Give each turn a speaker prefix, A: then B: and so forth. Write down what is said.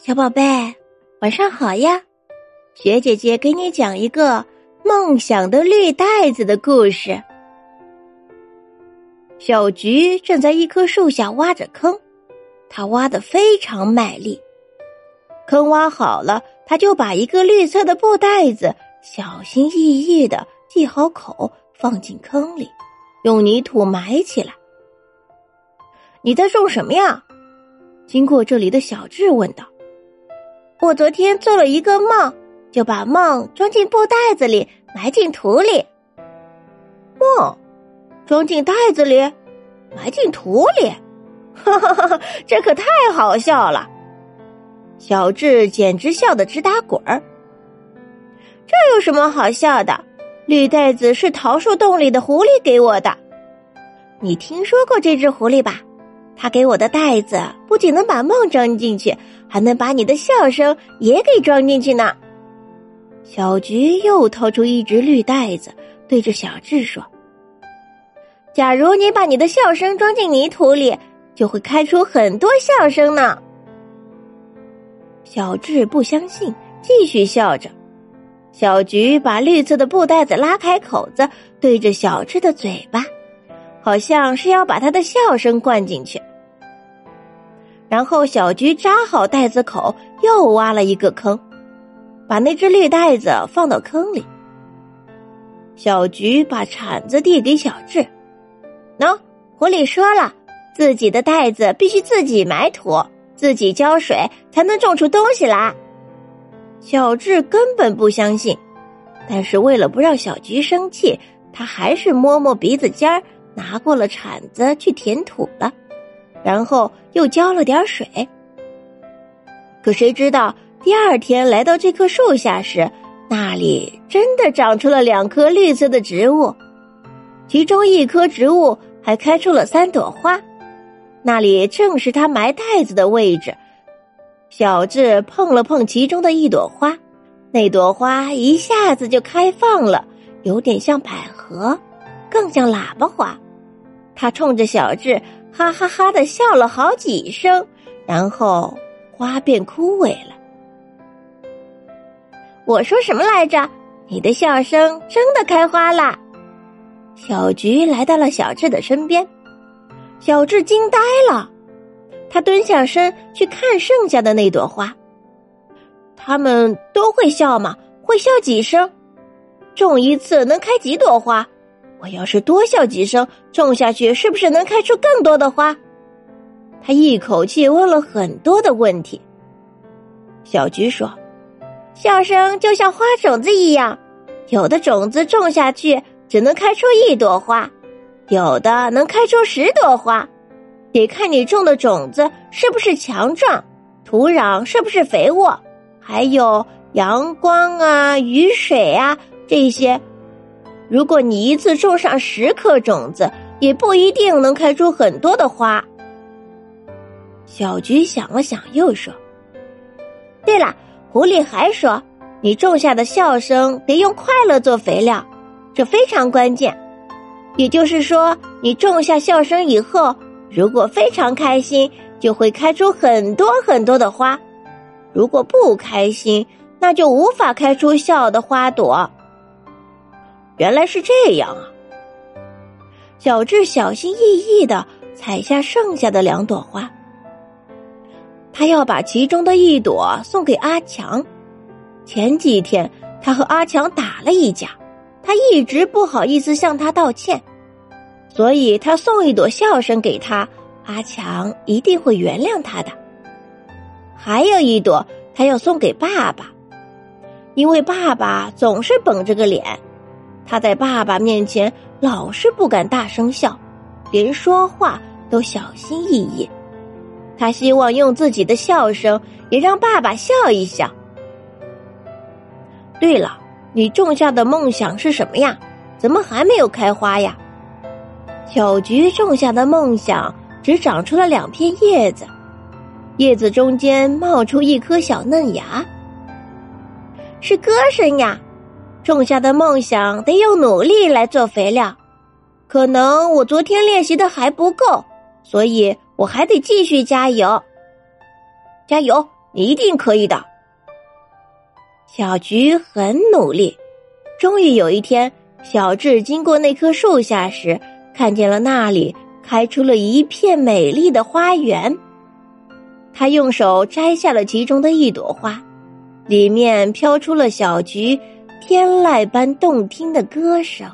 A: 小宝贝，晚上好呀！雪姐姐给你讲一个梦想的绿袋子的故事。小菊正在一棵树下挖着坑，她挖的非常卖力。坑挖好了，她就把一个绿色的布袋子小心翼翼的系好口，放进坑里，用泥土埋起来。你在种什么呀？经过这里的小智问道。我昨天做了一个梦，就把梦装进布袋子里，埋进土里。梦，装进袋子里，埋进土里，哈哈哈哈！这可太好笑了。小智简直笑得直打滚儿。这有什么好笑的？绿袋子是桃树洞里的狐狸给我的。你听说过这只狐狸吧？他给我的袋子不仅能把梦装进去，还能把你的笑声也给装进去呢。小菊又掏出一只绿袋子，对着小智说：“假如你把你的笑声装进泥土里，就会开出很多笑声呢。”小智不相信，继续笑着。小菊把绿色的布袋子拉开口子，对着小智的嘴巴，好像是要把他的笑声灌进去。然后小菊扎好袋子口，又挖了一个坑，把那只绿袋子放到坑里。小菊把铲子递给小智，喏，狐狸说了，自己的袋子必须自己埋土，自己浇水，才能种出东西来。小智根本不相信，但是为了不让小菊生气，他还是摸摸鼻子尖儿，拿过了铲子去填土了。然后又浇了点水，可谁知道第二天来到这棵树下时，那里真的长出了两棵绿色的植物，其中一棵植物还开出了三朵花，那里正是他埋袋子的位置。小智碰了碰其中的一朵花，那朵花一下子就开放了，有点像百合，更像喇叭花。他冲着小智。哈哈哈的笑了好几声，然后花便枯萎了。我说什么来着？你的笑声真的开花了。小菊来到了小智的身边，小智惊呆了，他蹲下身去看剩下的那朵花。他们都会笑吗？会笑几声？种一次能开几朵花？我要是多笑几声，种下去是不是能开出更多的花？他一口气问了很多的问题。小菊说：“笑声就像花种子一样，有的种子种下去只能开出一朵花，有的能开出十朵花，得看你种的种子是不是强壮，土壤是不是肥沃，还有阳光啊、雨水啊这些。”如果你一次种上十颗种子，也不一定能开出很多的花。小菊想了想，又说：“对了，狐狸还说，你种下的笑声得用快乐做肥料，这非常关键。也就是说，你种下笑声以后，如果非常开心，就会开出很多很多的花；如果不开心，那就无法开出笑的花朵。”原来是这样啊！小智小心翼翼的采下剩下的两朵花，他要把其中的一朵送给阿强。前几天他和阿强打了一架，他一直不好意思向他道歉，所以他送一朵笑声给他，阿强一定会原谅他的。还有一朵，他要送给爸爸，因为爸爸总是绷着个脸。他在爸爸面前老是不敢大声笑，连说话都小心翼翼。他希望用自己的笑声也让爸爸笑一笑。对了，你种下的梦想是什么呀？怎么还没有开花呀？小菊种下的梦想只长出了两片叶子，叶子中间冒出一颗小嫩芽，是歌声呀。种下的梦想得用努力来做肥料，可能我昨天练习的还不够，所以我还得继续加油。加油！你一定可以的。小菊很努力，终于有一天，小智经过那棵树下时，看见了那里开出了一片美丽的花园。他用手摘下了其中的一朵花，里面飘出了小菊天籁般动听的歌声。